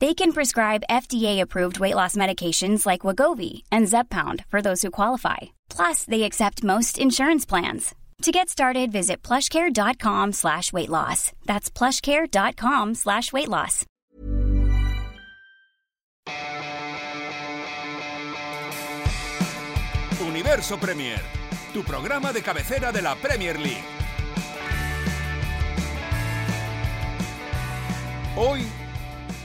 They can prescribe FDA-approved weight loss medications like Wagovi and Zepbound for those who qualify. Plus, they accept most insurance plans. To get started, visit plushcare.com slash weight loss. That's plushcare.com slash weight loss. Universo Premier, tu programa de cabecera de la Premier League. Hoy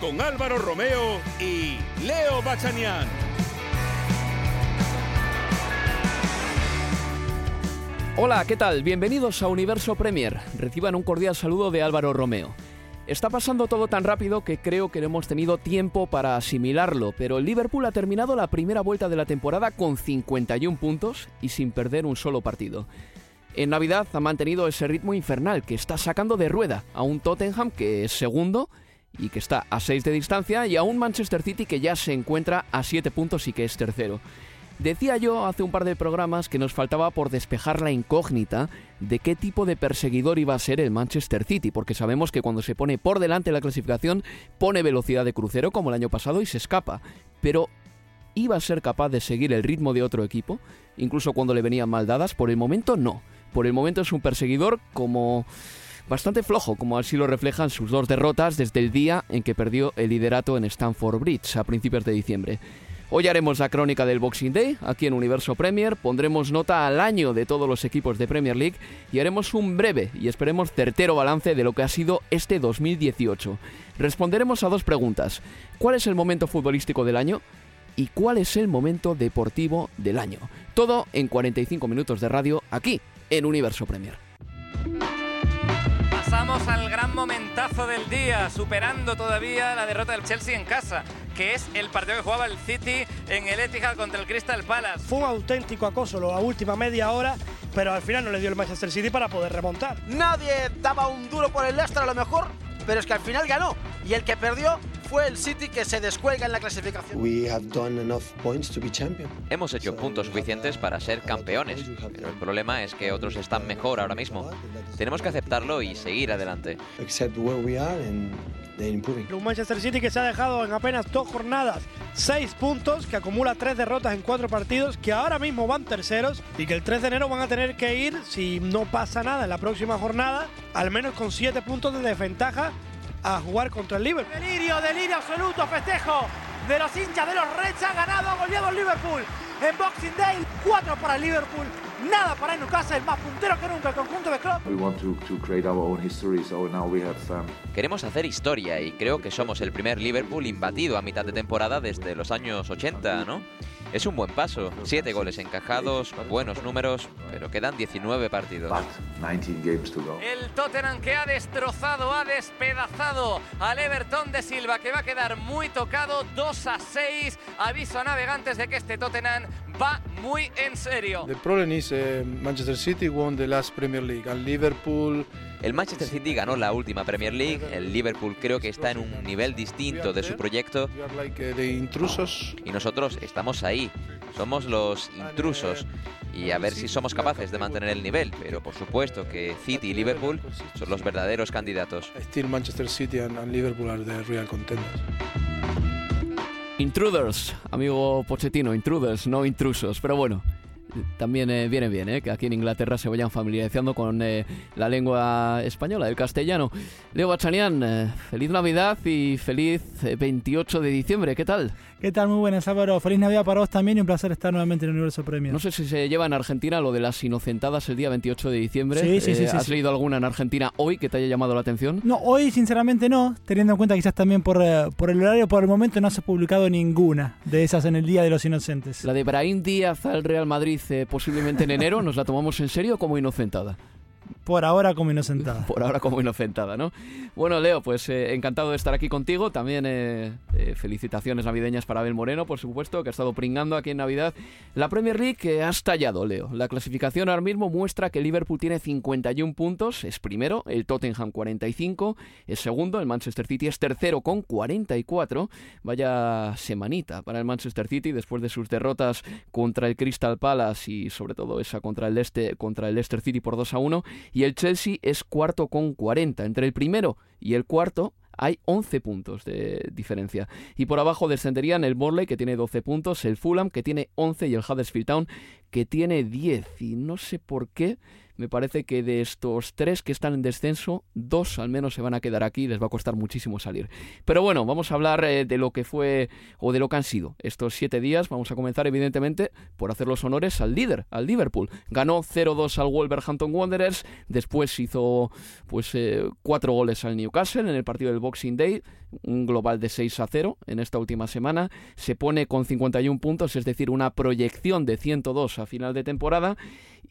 con Álvaro Romeo y Leo Bachanian. Hola, ¿qué tal? Bienvenidos a Universo Premier. Reciban un cordial saludo de Álvaro Romeo. Está pasando todo tan rápido que creo que no hemos tenido tiempo para asimilarlo, pero el Liverpool ha terminado la primera vuelta de la temporada con 51 puntos y sin perder un solo partido. En Navidad ha mantenido ese ritmo infernal que está sacando de rueda a un Tottenham que es segundo y que está a 6 de distancia y a un Manchester City que ya se encuentra a 7 puntos y que es tercero. Decía yo hace un par de programas que nos faltaba por despejar la incógnita de qué tipo de perseguidor iba a ser el Manchester City, porque sabemos que cuando se pone por delante la clasificación pone velocidad de crucero como el año pasado y se escapa. Pero ¿iba a ser capaz de seguir el ritmo de otro equipo? Incluso cuando le venían mal dadas, por el momento no. Por el momento es un perseguidor como bastante flojo, como así lo reflejan sus dos derrotas desde el día en que perdió el liderato en Stamford Bridge a principios de diciembre. Hoy haremos la crónica del Boxing Day aquí en Universo Premier, pondremos nota al año de todos los equipos de Premier League y haremos un breve y esperemos certero balance de lo que ha sido este 2018. Responderemos a dos preguntas. ¿Cuál es el momento futbolístico del año? ¿Y cuál es el momento deportivo del año? Todo en 45 minutos de radio aquí en Universo Premier. Pasamos al gran momentazo del día, superando todavía la derrota del Chelsea en casa, que es el partido que jugaba el City en el Etihad contra el Crystal Palace. Fue un auténtico acoso la última media hora, pero al final no le dio el Manchester City para poder remontar. Nadie daba un duro por el Leicester a lo mejor, pero es que al final ganó. Y el que perdió fue el City que se descuelga en la clasificación. Hemos hecho puntos suficientes para ser campeones, pero el problema es que otros están mejor ahora mismo. Tenemos que aceptarlo y seguir adelante. Un Manchester City que se ha dejado en apenas dos jornadas seis puntos, que acumula tres derrotas en cuatro partidos, que ahora mismo van terceros y que el 3 de enero van a tener que ir, si no pasa nada en la próxima jornada, al menos con siete puntos de desventaja a jugar contra el Liverpool. Delirio, delirio absoluto, festejo de los hinchas de los Reds. Ha ganado, ha goleado el Liverpool en Boxing Day. Cuatro para el Liverpool, nada para el Newcastle, más puntero que nunca el conjunto de Klopp. Queremos hacer historia y creo que somos el primer Liverpool imbatido a mitad de temporada desde los años 80, ¿no? Es un buen paso, siete goles encajados, buenos números, pero quedan 19 partidos. El Tottenham que ha destrozado, ha despedazado al Everton de Silva, que va a quedar muy tocado, 2 a 6. Aviso a navegantes de que este Tottenham va muy en serio. The problem is uh, Manchester City won the last Premier League and Liverpool El Manchester City ganó la última Premier League, el Liverpool creo que está en un nivel distinto de su proyecto y nosotros estamos ahí, somos los intrusos y a ver si somos capaces de mantener el nivel, pero por supuesto que City y Liverpool son los verdaderos candidatos. Still Manchester City and, and Liverpool are the real contenders. Intruders, amigo Pochettino, intruders, no intrusos, pero bueno. También eh, viene bien, ¿eh? que aquí en Inglaterra se vayan familiarizando con eh, la lengua española, el castellano. Leo Bachanian, feliz Navidad y feliz 28 de diciembre, ¿qué tal? ¿Qué tal? Muy buenas, Álvaro. Feliz Navidad para vos también y un placer estar nuevamente en el Universo Premio. No sé si se lleva en Argentina lo de las inocentadas el día 28 de diciembre. Sí, sí, sí. ¿Has leído alguna en Argentina hoy que te haya llamado la atención? No, hoy sinceramente no, teniendo en cuenta quizás también por, por el horario, por el momento no se ha publicado ninguna de esas en el Día de los Inocentes. La de Brahim Díaz al Real Madrid posiblemente en enero, ¿nos la tomamos en serio como inocentada? Por ahora como inocentada. Por ahora como inocentada, ¿no? Bueno, Leo, pues eh, encantado de estar aquí contigo. También eh, eh, felicitaciones navideñas para Abel Moreno, por supuesto, que ha estado pringando aquí en Navidad. La Premier League que ha estallado, Leo. La clasificación ahora mismo muestra que Liverpool tiene 51 puntos, es primero, el Tottenham 45, es segundo, el Manchester City es tercero con 44. Vaya semanita para el Manchester City después de sus derrotas contra el Crystal Palace y sobre todo esa contra el, Leicester, contra el Leicester City por 2 a 1 y el Chelsea es cuarto con 40. Entre el primero y el cuarto hay 11 puntos de diferencia. Y por abajo descenderían el Morley, que tiene 12 puntos, el Fulham, que tiene 11, y el Huddersfield Town, que tiene 10. Y no sé por qué me parece que de estos tres que están en descenso, dos al menos se van a quedar aquí y les va a costar muchísimo salir. Pero bueno, vamos a hablar eh, de lo que fue o de lo que han sido estos siete días. Vamos a comenzar evidentemente por hacer los honores al líder, al Liverpool. Ganó 0-2 al Wolverhampton Wanderers, después hizo pues eh, cuatro goles al Newcastle en el partido del Boxing Day, un global de 6 a 0 en esta última semana. Se pone con 51 puntos, es decir, una proyección de 102 a final de temporada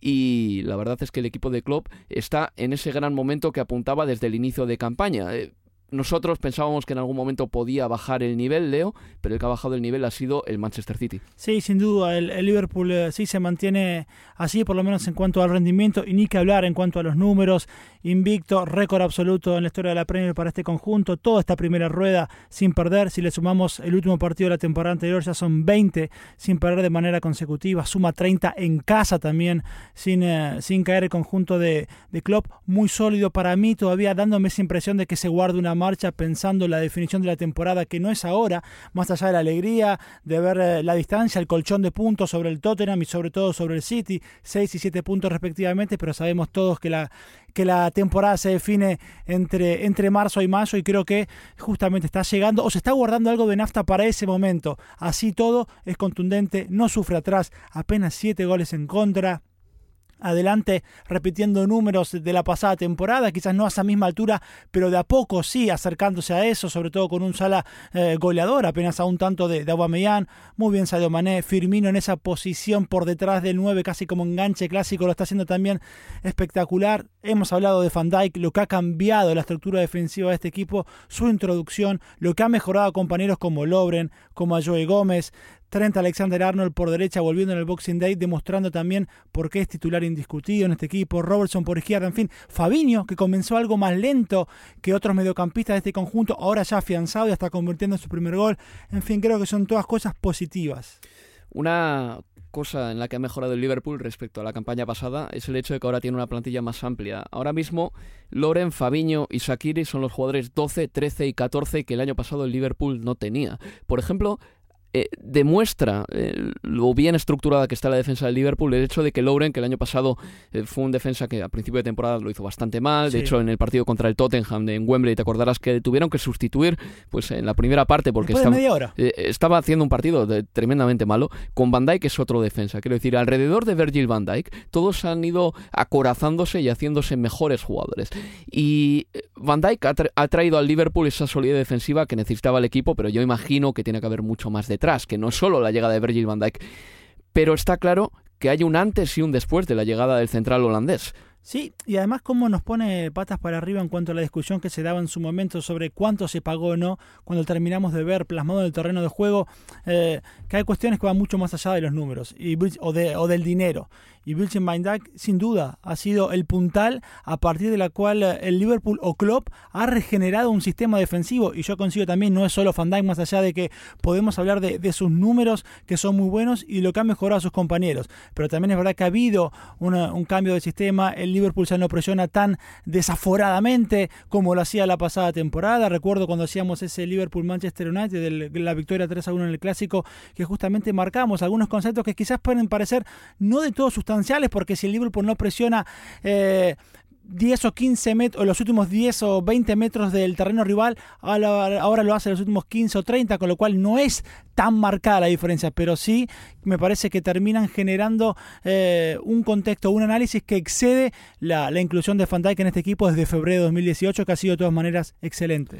y la verdad es que el equipo de Klopp está en ese gran momento que apuntaba desde el inicio de campaña. Eh, nosotros pensábamos que en algún momento podía bajar el nivel, Leo, pero el que ha bajado el nivel ha sido el Manchester City. Sí, sin duda, el, Liverpool eh, sí se mantiene así, por lo menos en cuanto al rendimiento, y ni que hablar en cuanto a los números. Invicto, récord absoluto en la historia de la Premier para este conjunto, toda esta primera rueda sin perder. Si le sumamos el último partido de la temporada anterior, ya son 20 sin perder de manera consecutiva. Suma 30 en casa también, sin, eh, sin caer el conjunto de, de Klopp. Muy sólido para mí, todavía dándome esa impresión de que se guarda una marcha pensando en la definición de la temporada que no es ahora, más allá de la alegría de ver eh, la distancia, el colchón de puntos sobre el Tottenham y sobre todo sobre el City, 6 y 7 puntos respectivamente, pero sabemos todos que la, que la temporada se define entre, entre marzo y mayo y creo que justamente está llegando o se está guardando algo de nafta para ese momento. Así todo es contundente, no sufre atrás, apenas 7 goles en contra adelante repitiendo números de la pasada temporada, quizás no a esa misma altura, pero de a poco sí acercándose a eso, sobre todo con un sala eh, goleador, apenas a un tanto de, de muy bien Sadio Mané, Firmino en esa posición por detrás del 9, casi como enganche clásico, lo está haciendo también espectacular. Hemos hablado de Van Dijk, lo que ha cambiado la estructura defensiva de este equipo, su introducción, lo que ha mejorado a compañeros como Lobren, como a Joey Gómez, Trent Alexander Arnold por derecha volviendo en el Boxing Day, demostrando también por qué es titular indiscutido en este equipo. Robertson por izquierda, en fin. Fabinho, que comenzó algo más lento que otros mediocampistas de este conjunto, ahora ya afianzado y hasta convirtiendo en su primer gol. En fin, creo que son todas cosas positivas. Una cosa en la que ha mejorado el Liverpool respecto a la campaña pasada es el hecho de que ahora tiene una plantilla más amplia. Ahora mismo, Loren, Fabiño y Shakiri son los jugadores 12, 13 y 14 que el año pasado el Liverpool no tenía. Por ejemplo, eh, demuestra eh, lo bien estructurada que está la defensa del Liverpool el hecho de que Lauren, que el año pasado eh, fue un defensa que a principio de temporada lo hizo bastante mal, de hecho en el partido contra el Tottenham de, en Wembley te acordarás que tuvieron que sustituir pues en la primera parte porque estaba, estaba, haciendo un partido tremendamente malo con Van Dijk que es otro defensa, quiero decir, alrededor de Virgil Van Dijk todos han ido acorazándose y haciéndose mejores jugadores. Y Van Dijk ha, ha traído al Liverpool esa solidez defensiva que necesitaba el equipo, pero yo imagino que tiene que haber mucho más de que no solo la llegada de Virgil van Dijk, pero está claro que hay un antes y un después de la llegada del central holandés. Sí, y además cómo nos pone patas para arriba en cuanto a la discusión que se daba en su momento sobre cuánto se pagó o no, cuando terminamos de ver plasmado en el terreno de juego eh, que hay cuestiones que van mucho más allá de los números y, o, de, o del dinero y Virgin Van sin duda ha sido el puntal a partir de la cual eh, el Liverpool o Klopp ha regenerado un sistema defensivo. Y yo consigo también no es solo Van más allá de que podemos hablar de, sus números que son muy buenos y lo que ha mejorado a sus compañeros. Pero también es verdad que ha habido un cambio de sistema. El Liverpool ya no presiona tan desaforadamente como lo hacía la pasada temporada. Recuerdo cuando hacíamos ese Liverpool-Manchester United, de la victoria 3 a 1 en el clásico, que justamente marcamos algunos conceptos que quizás pueden parecer no de todo porque si el Liverpool no presiona... Eh, 10 o 15 metros, los últimos 10 o 20 metros del terreno rival, ahora, lo hace los últimos 15 o 30, con lo cual no es tan marcada la diferencia, pero sí me parece que terminan generando eh, un contexto, un análisis que excede la, inclusión de Van Dijk en este equipo desde febrero de 2018, que ha sido de todas maneras excelente.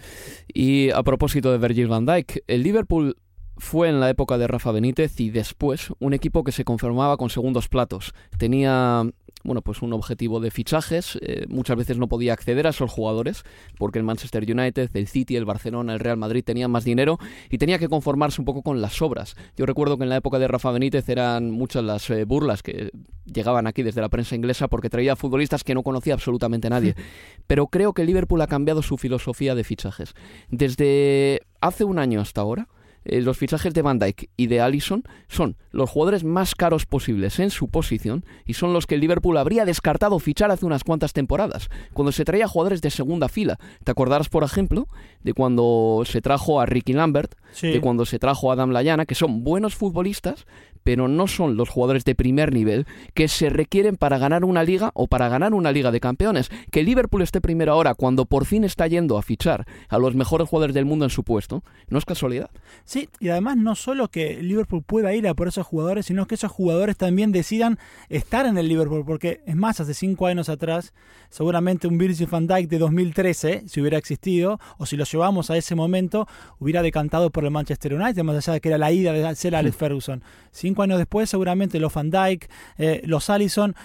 Y a propósito de Virgil Van Dijk, el Liverpool fue en la época de Rafa Benítez y después un equipo que se conformaba con segundos platos. Tenía bueno, pues un objetivo de fichajes. Eh, muchas veces no podía acceder a esos jugadores porque el Manchester United, el City, el Barcelona, el Real Madrid tenían más dinero y tenía que conformarse un poco con las obras. Yo recuerdo que en la época de Rafa Benítez eran muchas las eh, burlas que llegaban aquí desde la prensa inglesa porque traía futbolistas que no conocía absolutamente nadie. Pero creo que Liverpool ha cambiado su filosofía de fichajes. Desde hace un año hasta ahora, eh, los fichajes de Van Dijk y de Allison son los jugadores más caros posibles en su posición y son los que el Liverpool habría descartado fichar hace unas cuantas temporadas, cuando se traía jugadores de segunda fila. ¿Te acordarás, por ejemplo, de cuando se trajo a Ricky Lambert, de cuando se trajo a Adam Layana, que son buenos futbolistas, pero no son los jugadores de primer nivel que se requieren para ganar una liga o para ganar una liga de campeones. Que Liverpool esté primero ahora, cuando por fin está yendo a fichar a los mejores jugadores del mundo en su puesto, no es casualidad. Sí, y además no solo que Liverpool pueda ir a por esos jugadores, sino que esos jugadores también decidan estar en el Liverpool, porque es más, hace cinco años atrás, seguramente un Virgil van Dijk de 2013, si hubiera existido, o si lo llevamos a ese momento, hubiera decantado por el Manchester United, más allá de que era la ida de ser Alex Ferguson. Cinco años después, seguramente los Van Dijk, eh, los Allison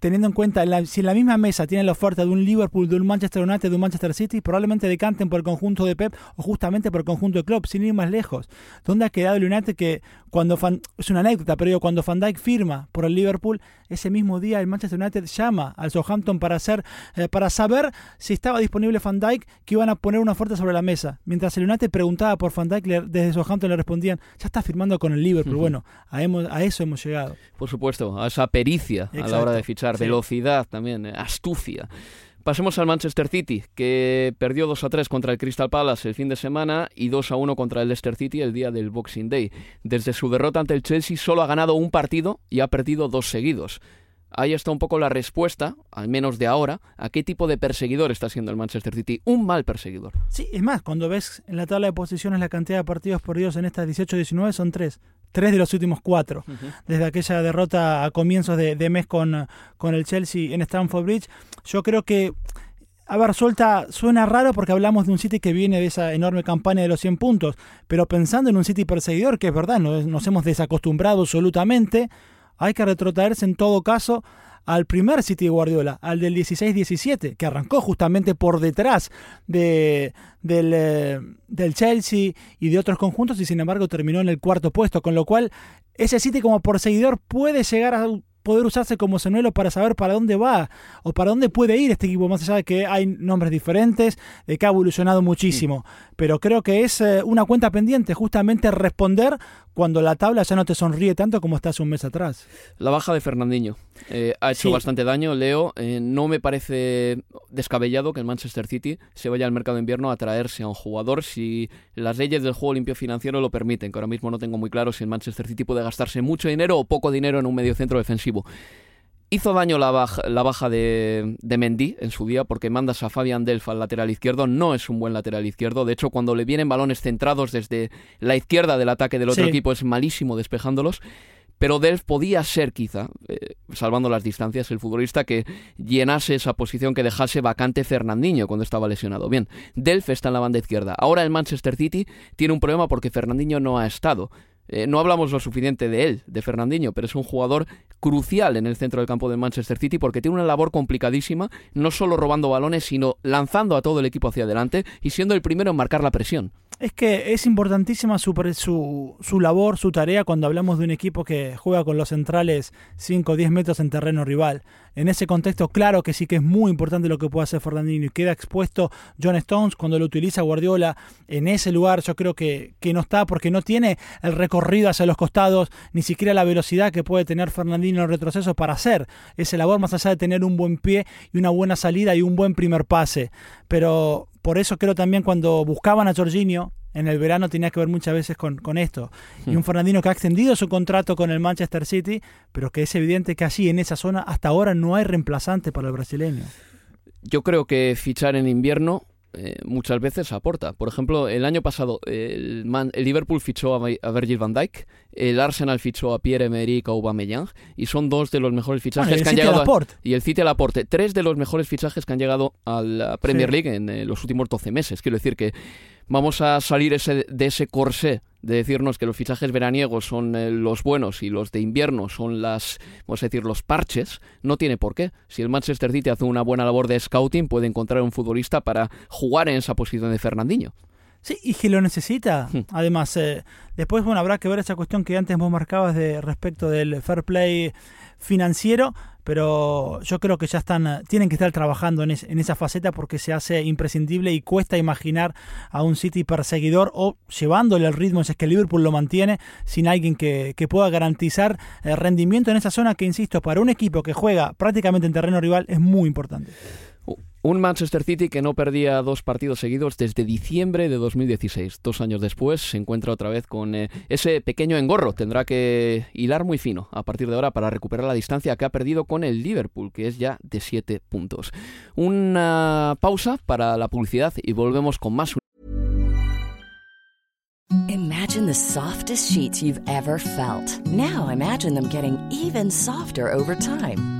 teniendo en cuenta, si en la misma mesa tienen la oferta de un Liverpool, de un Manchester United, de un Manchester City, probablemente decanten por el conjunto de Pep o justamente por el conjunto de Klopp, sin ir más lejos. ¿Dónde ha quedado el United que cuando es una anécdota, pero cuando Van Dijk firma por el Liverpool, ese mismo día el Manchester United llama al Southampton para hacer, eh, para saber si estaba disponible Van Dijk, que iban a poner una oferta sobre la mesa. Mientras el United preguntaba por Van Dijk, desde Southampton le respondían, ya está firmando con el Liverpool. Bueno, a, a, eso hemos llegado. Por supuesto, a esa pericia a la hora de fichar, velocidad también, eh, astucia. Pasemos al Manchester City, que perdió 2 a 3 contra el Crystal Palace el fin de semana y 2 a 1 contra el Leicester City el día del Boxing Day. Desde su derrota ante el Chelsea solo ha ganado un partido y ha perdido dos seguidos. Ahí está un poco la respuesta, al menos de ahora, a qué tipo de perseguidor está siendo el Manchester City. Un mal perseguidor. Sí, es más, cuando ves en la tabla de posiciones la cantidad de partidos perdidos en estas 18-19 son tres. Tres de los últimos cuatro. Desde aquella derrota a comienzos de, mes con, con el Chelsea en Stamford Bridge. Yo creo que a ver, suelta, suena raro porque hablamos de un City que viene de esa enorme campaña de los 100 puntos, pero pensando en un City perseguidor, que es verdad, nos hemos desacostumbrado absolutamente, hay que retrotraerse en todo caso al primer City de Guardiola, al del 16-17, que arrancó justamente por detrás de, del, eh, del, Chelsea y de otros conjuntos y sin embargo terminó en el cuarto puesto, con lo cual ese City como perseguidor puede llegar a poder usarse como señuelo para saber para dónde va o para dónde puede ir este equipo, más allá de que hay nombres diferentes, de que ha evolucionado muchísimo. Pero creo que es eh, una cuenta pendiente, justamente responder cuando la tabla ya no te sonríe tanto como estás un mes atrás. La baja de Fernandinho eh, ha hecho bastante daño, Leo. Eh, no me parece descabellado que el Manchester City se vaya al mercado de invierno a traerse a un jugador si las leyes del juego limpio financiero lo permiten, que ahora mismo no tengo muy claro si el Manchester City puede gastarse mucho dinero o poco dinero en un medio centro Hizo daño la baja, la baja de, de, Mendy en su día porque mandas a Fabian Delf al lateral izquierdo. No es un buen lateral izquierdo. De hecho, cuando le vienen balones centrados desde la izquierda del ataque del otro equipo es malísimo despejándolos. Pero Delf podía ser quizá, eh, salvando las distancias, el futbolista que llenase esa posición que dejase vacante Fernandinho cuando estaba lesionado. Bien, Delf está en la banda izquierda. Ahora el Manchester City tiene un problema porque Fernandinho no ha estado. Eh, no hablamos lo suficiente de él, de Fernandinho, pero es un jugador crucial en el centro del campo del Manchester City porque tiene una labor complicadísima, no solo robando balones, sino lanzando a todo el equipo hacia adelante y siendo el primero en marcar la presión. Es que es importantísima su, su, su, labor, su tarea cuando hablamos de un equipo que juega con los centrales 5 o 10 metros en terreno rival. En ese contexto, claro que sí que es muy importante lo que puede hacer Fernandinho y queda expuesto John Stones cuando lo utiliza Guardiola en ese lugar. Yo creo que, que no está porque no tiene el recorrido hacia los costados, ni siquiera la velocidad que puede tener Fernandinho en el retroceso para hacer ese labor, más allá de tener un buen pie y una buena salida y un buen primer pase. Pero por eso creo también cuando buscaban a Jorginho, en el verano tenía que ver muchas veces con, con esto. Y un hmm. Fernandino que ha extendido su contrato con el Manchester City, pero que es evidente que allí, en esa zona, hasta ahora no hay reemplazante para el brasileño. Yo creo que fichar en invierno eh, muchas veces aporta. Por ejemplo, el año pasado el, Liverpool fichó a, Virgil van Dijk, el Arsenal fichó a Pierre-Emerick Aubameyang y son dos de los mejores fichajes que han llegado a, y el City al aporte, tres de los mejores fichajes que han llegado a la Premier League en eh, los últimos 12 meses. Quiero decir que vamos a salir ese, de ese corsé de decirnos que los fichajes veraniegos son eh, los buenos y los de invierno son las, vamos a decir, los parches, no tiene por qué. Si el Manchester City hace una buena labor de scouting, puede encontrar un futbolista para jugar en esa posición de Fernandinho. Sí, y que lo necesita. Hmm. Además, eh, después, bueno, habrá que ver esa cuestión que antes vos marcabas de respecto del fair play financiero, pero yo creo que ya están, tienen que estar trabajando en, esa faceta porque se hace imprescindible y cuesta imaginar a un City perseguidor o llevándole el ritmo, si es que Liverpool lo mantiene, sin alguien que, que pueda garantizar el rendimiento en esa zona que, insisto, para un equipo que juega prácticamente en terreno rival es muy importante. Un Manchester City que no perdía dos partidos seguidos desde diciembre de 2016. Dos años después se encuentra otra vez con eh, ese pequeño engorro. Tendrá que hilar muy fino a partir de ahora para recuperar la distancia que ha perdido con el Liverpool, que es ya de siete puntos. Una pausa para la publicidad y volvemos con más. Imagine the softest sheets you've ever felt. Now imagine them getting even softer over time.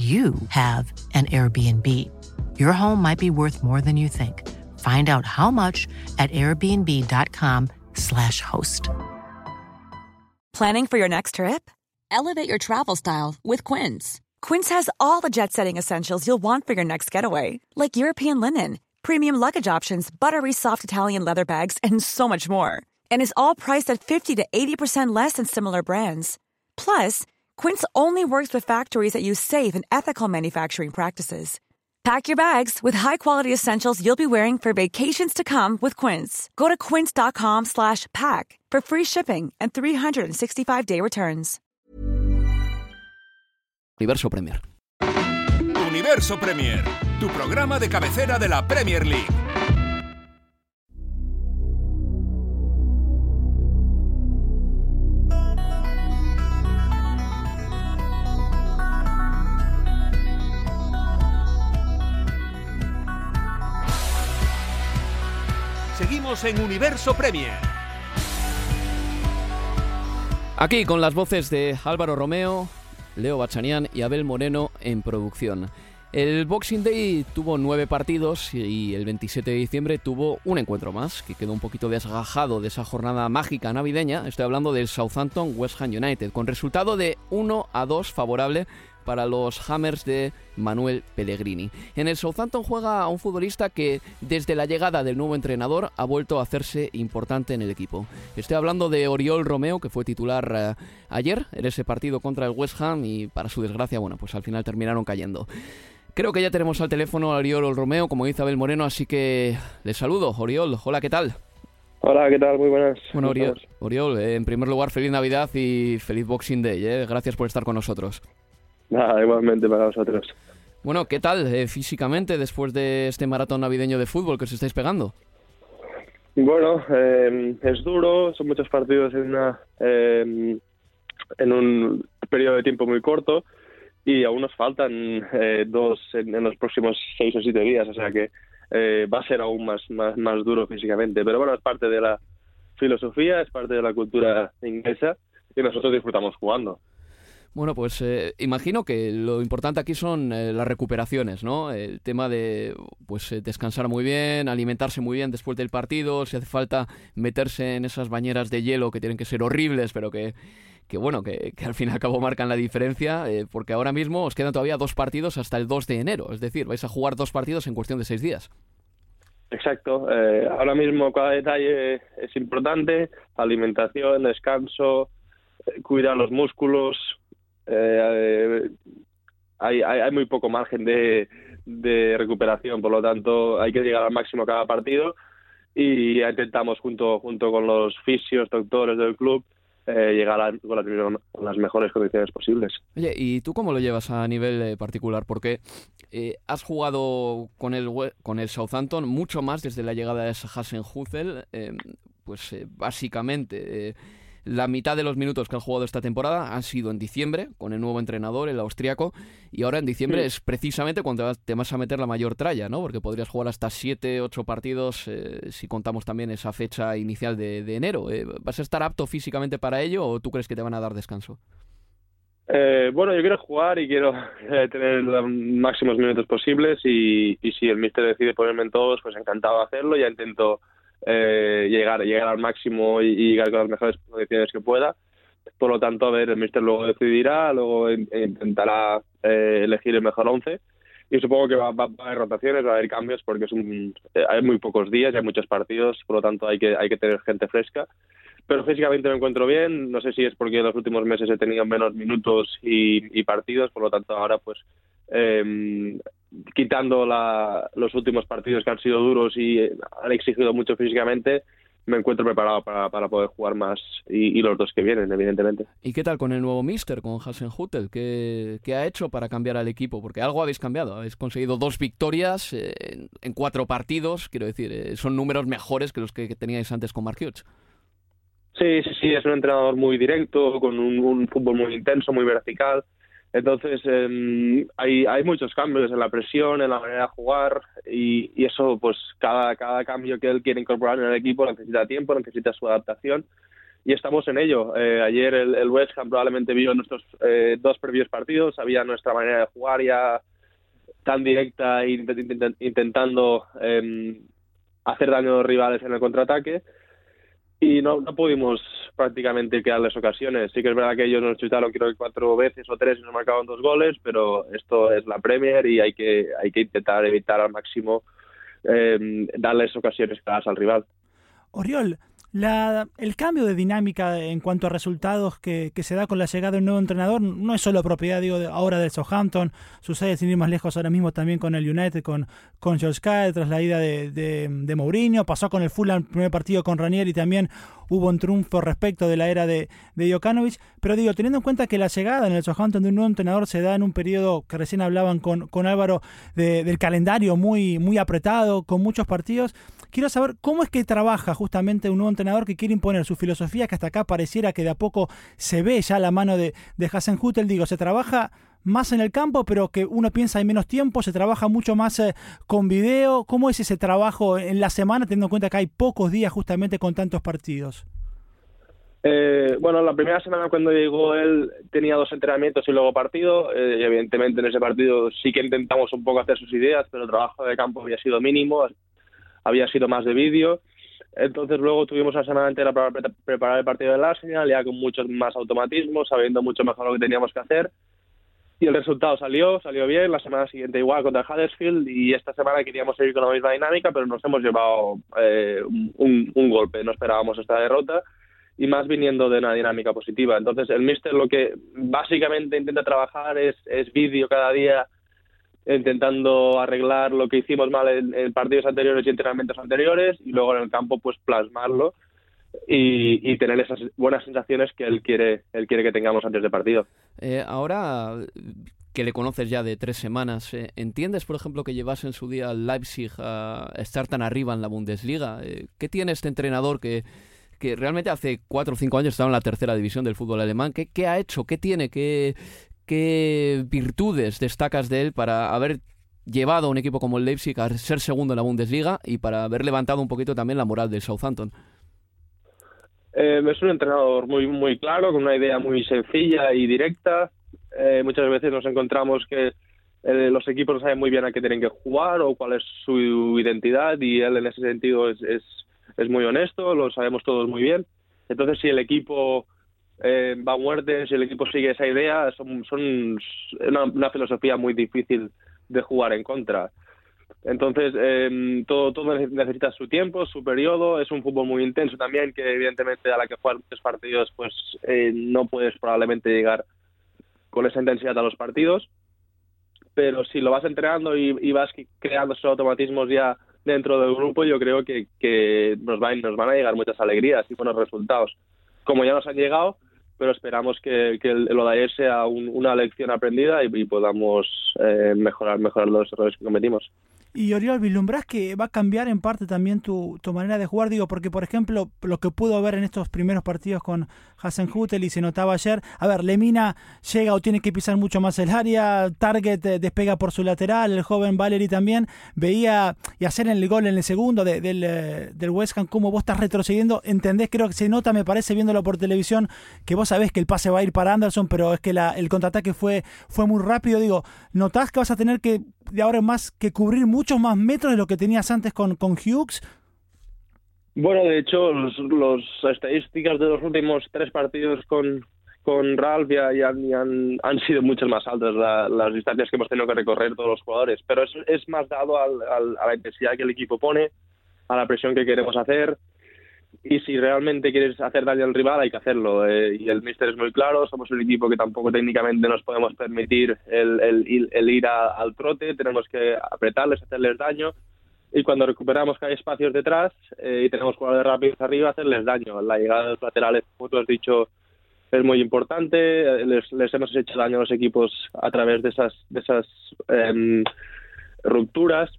you have an Airbnb. Your home might be worth more than you think. Find out how much at airbnb.com/slash host. Planning for your next trip? Elevate your travel style with Quince. Quince has all the jet setting essentials you'll want for your next getaway, like European linen, premium luggage options, buttery soft Italian leather bags, and so much more. And is all priced at 50 to 80% less than similar brands. Plus, Quince only works with factories that use safe and ethical manufacturing practices. Pack your bags with high-quality essentials you'll be wearing for vacations to come with Quince. Go to quince.com/pack for free shipping and 365-day returns. Universo Premier. Universo Premier, tu programa de cabecera de la Premier League. En Universo Premier. Aquí con las voces de Álvaro Romeo, Leo Bachanian y Abel Moreno en producción. El Boxing Day tuvo nueve partidos y el 27 de diciembre tuvo un encuentro más, que quedó un poquito desgajado de esa jornada mágica navideña. Estoy hablando del Southampton West Ham United, con resultado de 1 a 2 favorable para los Hammers de Manuel Pellegrini. En el Southampton juega a un futbolista que desde la llegada del nuevo entrenador ha vuelto a hacerse importante en el equipo. Estoy hablando de Oriol Romeo, que fue titular eh, ayer en ese partido contra el West Ham y para su desgracia, bueno, pues al final terminaron cayendo. Creo que ya tenemos al teléfono a Oriol Romeo, como dice Abel Moreno, así que les saludo. Oriol, hola, ¿qué tal? Hola, ¿qué tal? Muy buenas. Bueno, Oriol, eh, en primer lugar, feliz Navidad y feliz Boxing Day. Eh. Gracias por estar con nosotros. Nada, igualmente para vosotros. Bueno, ¿qué tal eh, físicamente después de este maratón navideño de fútbol que os estáis pegando? Bueno, eh, es duro, son muchos partidos en una, eh, en un periodo de tiempo muy corto y aún nos faltan eh, dos en, los próximos seis o siete días, o sea que eh, va a ser aún más, más, más duro físicamente. Pero bueno, es parte de la filosofía, es parte de la cultura inglesa y nosotros disfrutamos jugando. Bueno, pues eh, imagino que lo importante aquí son eh, las recuperaciones, ¿no? El tema de pues eh, descansar muy bien, alimentarse muy bien después del partido, si hace falta meterse en esas bañeras de hielo que tienen que ser horribles, pero que, que bueno, que, al fin y al cabo marcan la diferencia, porque ahora mismo os quedan todavía dos partidos hasta el 2 de enero, es decir, vais a jugar dos partidos en cuestión de seis días. Exacto, ahora mismo cada detalle es importante, alimentación, descanso, cuidar los músculos, eh, hay, hay, muy poco margen de, recuperación, por lo tanto hay que llegar al máximo cada partido y intentamos junto, junto con los fisios, doctores del club, eh, llegar a, con, las, mejores condiciones posibles. Oye, ¿y tú cómo lo llevas a nivel eh, particular? Porque eh, has jugado con el, con el Southampton mucho más desde la llegada de Hasenhutel, pues básicamente la mitad de los minutos que han jugado esta temporada han sido en diciembre, con el nuevo entrenador, el austriaco, y ahora en diciembre es precisamente cuando te vas a meter la mayor tralla, ¿no? Porque podrías jugar hasta 7, 8 partidos eh, si contamos también esa fecha inicial de, enero. Eh, ¿Vas a estar apto físicamente para ello o tú crees que te van a dar descanso? Eh, bueno, yo quiero jugar y quiero tener los máximos minutos posibles y, y si el míster decide ponerme en todos, pues encantado de hacerlo. Ya intento eh, llegar, llegar al máximo y, llegar con las mejores condiciones que pueda. Por lo tanto, a ver, el míster luego decidirá, luego intentará eh, elegir el mejor once y supongo que va, a haber rotaciones, va a haber cambios porque es un, eh, hay muy pocos días, hay muchos partidos, por lo tanto hay que, hay que tener gente fresca. Pero físicamente me encuentro bien, no sé si es porque en los últimos meses he tenido menos minutos y partidos, por lo tanto ahora pues eh, quitando los últimos partidos que han sido duros y han exigido mucho físicamente, me encuentro preparado para, para poder jugar más y, los dos que vienen, evidentemente. ¿Y qué tal con el nuevo Mister, con Hasenhutel? ¿Qué, ¿Qué ha hecho para cambiar al equipo? Porque algo habéis cambiado. Habéis conseguido dos victorias eh, en, cuatro partidos. Quiero decir, eh, son números mejores que los que, teníais antes con Mark Hughes. Sí, sí, sí. Es un entrenador muy directo, con un fútbol muy intenso, muy vertical. Entonces, eh, hay, hay muchos cambios en la presión, en la manera de jugar y, y, eso, pues cada, cada cambio que él quiere incorporar en el equipo necesita tiempo, necesita su adaptación y estamos en ello. Eh, ayer el, el, West Ham probablemente vio nuestros eh, dos previos partidos, sabía nuestra manera de jugar ya tan directa e intentando eh, hacer daño a los rivales en el contraataque y no, no pudimos prácticamente quedarles ocasiones. Sí que es verdad que ellos nos chutaron creo que cuatro veces o tres y nos marcaban dos goles, pero esto es la Premier y hay que, hay que intentar evitar al máximo eh, darles ocasiones claras al rival. Oriol, la, el cambio de dinámica en cuanto a resultados que, se da con la llegada de un nuevo entrenador no es solo propiedad ahora del Southampton, sucede sin ir más lejos ahora mismo también con el United, con, con George Kyle tras la ida de, de, Mourinho, pasó con el Fulham primer partido con Ranieri también hubo un triunfo respecto de la era de, de Jokanovic, pero digo, teniendo en cuenta que la llegada en el Southampton de un nuevo entrenador se da en un periodo que recién hablaban con, con Álvaro del calendario muy, muy apretado, con muchos partidos, quiero saber cómo es que trabaja justamente un nuevo entrenador que quiere imponer su filosofía, que hasta acá pareciera que de a poco se ve ya la mano de, de Hassan Hutel. Digo, se trabaja más en el campo, pero que uno piensa hay menos tiempo, se trabaja mucho más eh, con video. ¿Cómo es ese trabajo en la semana, teniendo en cuenta que hay pocos días justamente con tantos partidos? Eh, bueno, la primera semana cuando llegó él tenía dos entrenamientos y luego partido. Eh, evidentemente en ese partido sí que intentamos un poco hacer sus ideas, pero el trabajo de campo había sido mínimo había sido más de vídeo. Entonces luego tuvimos la semana entera para preparar el partido de Arsenal, ya con muchos más automatismos, sabiendo mucho mejor lo que teníamos que hacer. Y el resultado salió, salió bien. La semana siguiente igual contra Huddersfield y esta semana queríamos seguir con la misma dinámica, pero nos hemos llevado eh, un, un, golpe. No esperábamos esta derrota y más viniendo de una dinámica positiva. Entonces el Mister lo que básicamente intenta trabajar es, es vídeo cada día intentando arreglar lo que hicimos mal en, partidos anteriores y entrenamientos anteriores y luego en el campo pues plasmarlo y, tener esas buenas sensaciones que él quiere él quiere que tengamos antes de partido. Eh, ahora que le conoces ya de tres semanas, eh, ¿entiendes, por ejemplo, que llevas en su día al Leipzig a estar tan arriba en la Bundesliga? Eh, ¿Qué tiene este entrenador que, que realmente hace cuatro o cinco años estaba en la tercera división del fútbol alemán. ¿Qué, qué ha hecho? ¿Qué tiene? ¿Qué, ¿Qué virtudes destacas de él para haber llevado a un equipo como el Leipzig a ser segundo en la Bundesliga y para haber levantado un poquito también la moral del Southampton? Eh, es un entrenador muy muy claro, con una idea muy sencilla y directa. Eh, muchas veces nos encontramos que eh, los equipos no saben muy bien a qué tienen que jugar o cuál es su identidad y él en ese sentido es, es, es muy honesto, lo sabemos todos muy bien. Entonces, si el equipo eh, va a muerte, si el equipo sigue esa idea, son, son una, filosofía muy difícil de jugar en contra. Entonces, eh, todo, todo necesita su tiempo, su periodo. Es un fútbol muy intenso también, que evidentemente a la que juegas muchos partidos, pues eh, no puedes probablemente llegar con esa intensidad a los partidos pero si lo vas entrenando y, vas creando esos automatismos ya dentro del grupo, yo creo que, que nos, van, nos van a llegar muchas alegrías y buenos resultados. Como ya nos han llegado, pero esperamos que, que lo de ayer sea una lección aprendida y, podamos eh, mejorar, mejorar los errores que cometimos. Y Oriol, ¿vislumbrás que va a cambiar en parte también tu, tu, manera de jugar? Digo, porque por ejemplo, lo que pudo ver en estos primeros partidos con Hutel y se notaba ayer, a ver, Lemina llega o tiene que pisar mucho más el área, Target eh, despega por su lateral, el joven Valery también, veía y hacer el gol en el segundo del, eh, del West Ham, como vos estás retrocediendo, entendés, creo que se nota, me parece, viéndolo por televisión, que vos sabés que el pase va a ir para Anderson, pero es que la, el contraataque fue, fue muy rápido, digo, ¿notás que vas a tener que de ahora en más que cubrir muchos más metros de lo que tenías antes con, con Hughes? Bueno, de hecho, los, estadísticas de los últimos tres partidos con, con Ralph ya, han, han, sido muchas más altas las distancias que hemos tenido que recorrer todos los jugadores, pero es, es más dado al, a la intensidad que el equipo pone, a la presión que queremos hacer y si realmente quieres hacer daño al rival hay que hacerlo eh, y el míster es muy claro somos un equipo que tampoco técnicamente nos podemos permitir el, el, ir al trote tenemos que apretarles hacerles daño y cuando recuperamos que hay espacios detrás eh, y tenemos jugadores rápidos arriba hacerles daño. La llegada de los laterales como tú has dicho es muy importante les, les hemos hecho daño a los equipos a través de esas de esas em, rupturas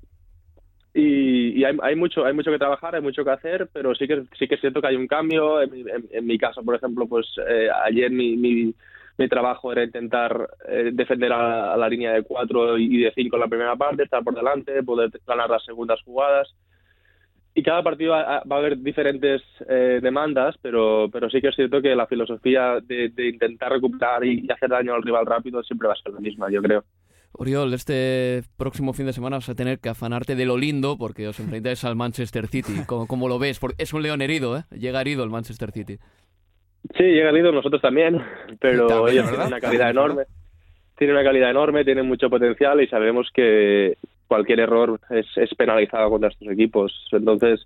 y, hay, mucho hay mucho que trabajar hay mucho que hacer pero sí que sí que es cierto que hay un cambio en, mi caso por ejemplo pues eh, ayer mi, mi, trabajo era intentar eh, defender a, la línea de cuatro y de cinco en la primera parte estar por delante poder ganar las segundas jugadas y cada partido va, a haber diferentes eh, demandas, pero, pero sí que es cierto que la filosofía de, intentar recuperar y, hacer daño al rival rápido siempre va a ser la misma, yo creo. Oriol, este próximo fin de semana vas a tener que afanarte de lo lindo porque os enfrentáis al Manchester City. ¿Cómo, lo ves? Porque es un león herido, ¿eh? Llega herido el Manchester City. Sí, llega herido nosotros también, pero ellos tienen una calidad enorme. Tiene una calidad enorme, tienen mucho potencial y sabemos que cualquier error es, es penalizado contra estos equipos. Entonces,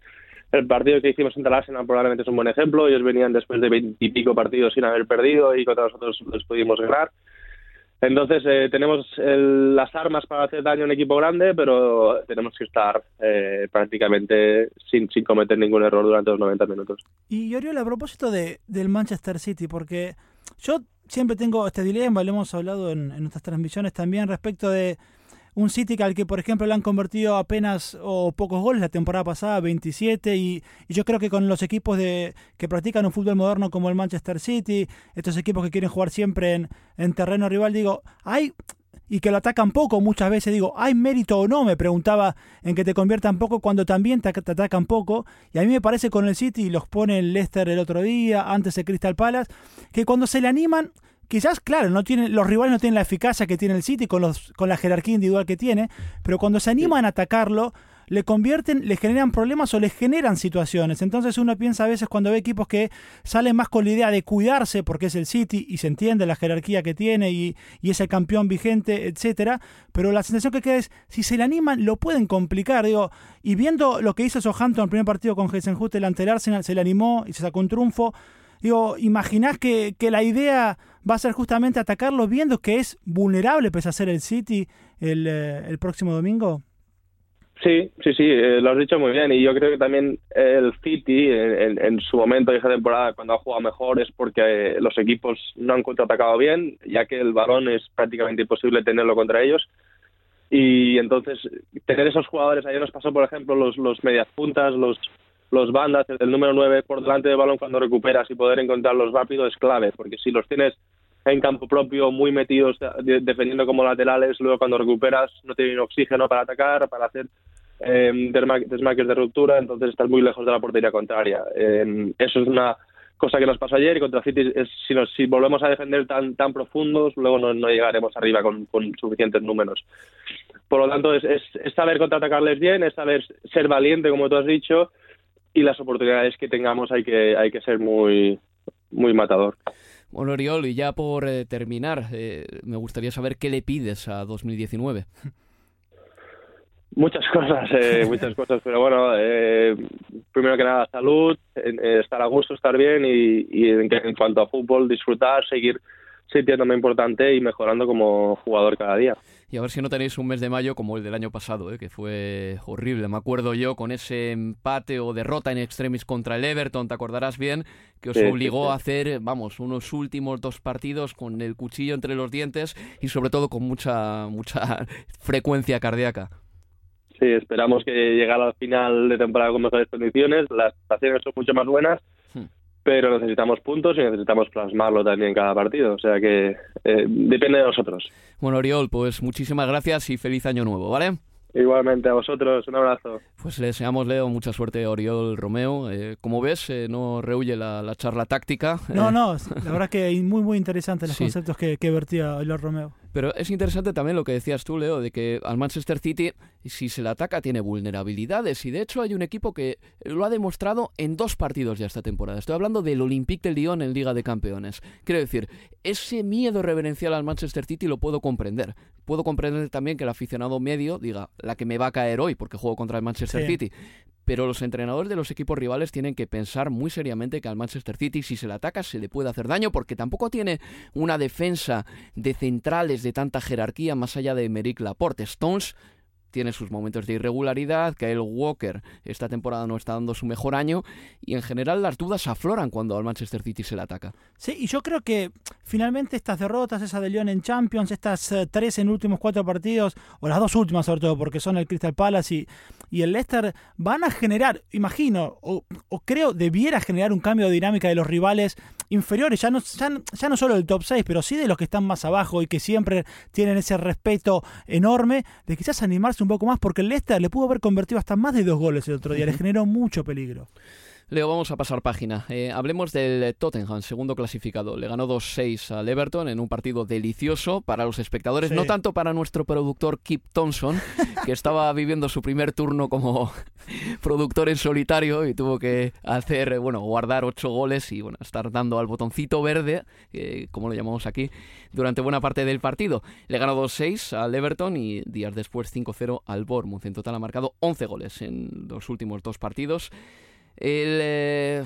el partido que hicimos en Arsenal probablemente es un buen ejemplo. Ellos venían después de veintipico partidos sin haber perdido y contra nosotros les pudimos ganar. Entonces eh, tenemos las armas para hacer daño a un equipo grande, pero tenemos que estar eh, prácticamente sin, sin cometer ningún error durante los 90 minutos. Y Oriol, a propósito de, del Manchester City, porque yo siempre tengo este dilema, lo hemos hablado en nuestras transmisiones también respecto de un City al que, por ejemplo, le han convertido apenas o pocos goles la temporada pasada, 27, y, yo creo que con los equipos de que practican un fútbol moderno como el Manchester City, estos equipos que quieren jugar siempre en, en terreno rival, digo, hay y que lo atacan poco muchas veces. Digo, ¿hay mérito o no? Me preguntaba en que te conviertan poco cuando también te, atacan poco. Y a mí me parece con el City, y los pone el Leicester el otro día, antes de Crystal Palace, que cuando se le animan, quizás, claro, no tienen, los rivales no tienen la eficacia que tiene el City con, los, con la jerarquía individual que tiene, pero cuando se animan a atacarlo, le convierten, le generan problemas o le generan situaciones. Entonces uno piensa a veces cuando ve equipos que salen más con la idea de cuidarse porque es el City y se entiende la jerarquía que tiene y, y es el campeón vigente, etcétera, pero la sensación que queda es si se le animan lo pueden complicar, digo, y viendo lo que hizo Southampton en el primer partido con Heisenhutel ante el Arsenal, se le animó y se sacó un triunfo. Digo, ¿imaginás que, que la idea va a ser justamente atacarlo viendo que es vulnerable pese a ser el City el, eh, el próximo domingo? Sí, sí, sí, eh, lo has dicho muy bien. Y yo creo que también el City, en, su momento de esa temporada, cuando ha jugado mejor, es porque eh, los equipos no han contraatacado bien, ya que el balón es prácticamente imposible tenerlo contra ellos. Y entonces, tener esos jugadores, ayer nos pasó, por ejemplo, los, los medias puntas, los, los bandas, el, número 9 por delante del balón cuando recuperas y poder encontrarlos rápido es clave, porque si los tienes en campo propio muy metidos defendiendo como laterales, luego cuando recuperas no tienen oxígeno para atacar, para hacer eh, desmaques de ruptura, entonces estás muy lejos de la portería contraria. Eh, eso es una cosa que nos pasó ayer y contra City si, volvemos a defender tan tan profundos luego no, no llegaremos arriba con, con, suficientes números por lo tanto es, es, es, saber contraatacarles bien es saber ser valiente como tú has dicho y las oportunidades que tengamos hay que hay que ser muy muy matador bueno Oriol y ya por eh, terminar eh, me gustaría saber qué le pides a 2019 Muchas cosas, eh, muchas cosas, pero bueno, eh, primero que nada salud, eh, estar a gusto, estar bien y, y en, en, cuanto a fútbol disfrutar, seguir sintiéndome importante y mejorando como jugador cada día. Y a ver si no tenéis un mes de mayo como el del año pasado, ¿eh? que fue horrible. Me acuerdo yo con ese empate o derrota en extremis contra el Everton, te acordarás bien, que os obligó a hacer, vamos, unos últimos dos partidos con el cuchillo entre los dientes y sobre todo con mucha, mucha frecuencia cardíaca. Sí, esperamos que llegara al final de temporada con mejores condiciones. Las estaciones son mucho más buenas. Pero necesitamos puntos y necesitamos plasmarlo también en cada partido. O sea que eh, depende de nosotros. Bueno, Oriol, pues muchísimas gracias y feliz año nuevo, ¿vale? Igualmente, a vosotros, un abrazo. Pues le deseamos, Leo, mucha suerte a Oriol Romeo. Eh, como ves, eh, no rehuye la, la, charla táctica. No, no, la verdad que muy, muy interesante los sí. conceptos que, que vertía Oriol Romeo. Pero es interesante también lo que decías tú, Leo, de que al Manchester City, si se le ataca, tiene vulnerabilidades. Y de hecho hay un equipo que lo ha demostrado en dos partidos ya esta temporada. Estoy hablando del Olympique de Lyon en Liga de Campeones. Quiero decir, ese miedo reverencial al Manchester City lo puedo comprender. Puedo comprender también que el aficionado medio diga, la que me va a caer hoy porque juego contra el Manchester sí. City pero los entrenadores de los equipos rivales tienen que pensar muy seriamente que al Manchester City si se le ataca se le puede hacer daño porque tampoco tiene una defensa de centrales de tanta jerarquía más allá de Meric Laporte. Stones tiene sus momentos de irregularidad, Kyle Walker esta temporada no está dando su mejor año y en general las dudas afloran cuando al Manchester City se le ataca. Sí, y yo creo que finalmente estas derrotas, esa de Lyon en Champions, estas uh, tres en últimos cuatro partidos, o las dos últimas sobre todo, porque son el Crystal Palace y, y el Leicester, van a generar, imagino, o, o, creo debiera generar un cambio de dinámica de los rivales inferiores, ya no, ya, ya no solo del top 6, pero sí de los que están más abajo y que siempre tienen ese respeto enorme, de quizás animarse un poco más, porque el Leicester le pudo haber convertido hasta más de dos goles el otro día, uh -huh. le generó mucho peligro. Leo, vamos a pasar página. Eh, hablemos del Tottenham, segundo clasificado. Le ganó 2-6 al Everton en un partido delicioso para los espectadores, sí. no tanto para nuestro productor Kip Thompson, que estaba viviendo su primer turno como productor en solitario y tuvo que hacer, bueno, guardar ocho goles y bueno, estar dando al botoncito verde, eh, como lo llamamos aquí, durante buena parte del partido. Le ganó 2-6 al Everton y días después 5-0 al Bournemouth. En total ha marcado 11 goles en los últimos dos partidos. El eh,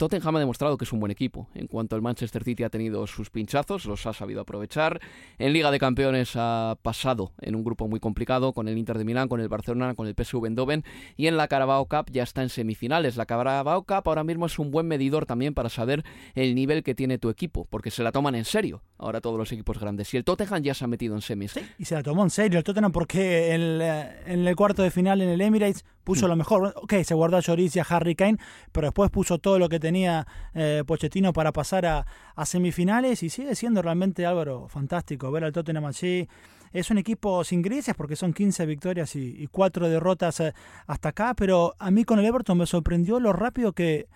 Tottenham ha demostrado que es un buen equipo. En cuanto al Manchester City ha tenido sus pinchazos, los ha sabido aprovechar. En Liga de Campeones ha pasado en un grupo muy complicado con el Inter de Milán, con el Barcelona, con el PSV Eindhoven y en la Carabao Cup ya está en semifinales. La Carabao Cup ahora mismo es un buen medidor también para saber el nivel que tiene tu equipo, porque se la toman en serio ahora todos los equipos grandes. Y el Tottenham ya se ha metido en semis. Sí, y se la tomó en serio el Tottenham porque en, en el cuarto de final en el Emirates puso mm. lo mejor. Ok, se guardó a Lloris y a Harry Kane, pero después puso todo lo que tenía eh, Pochettino para pasar a, a, semifinales y sigue siendo realmente, Álvaro, fantástico ver al Tottenham allí. Es un equipo sin grises porque son 15 victorias y, y 4 derrotas eh, hasta acá, pero a mí con el Everton me sorprendió lo rápido que,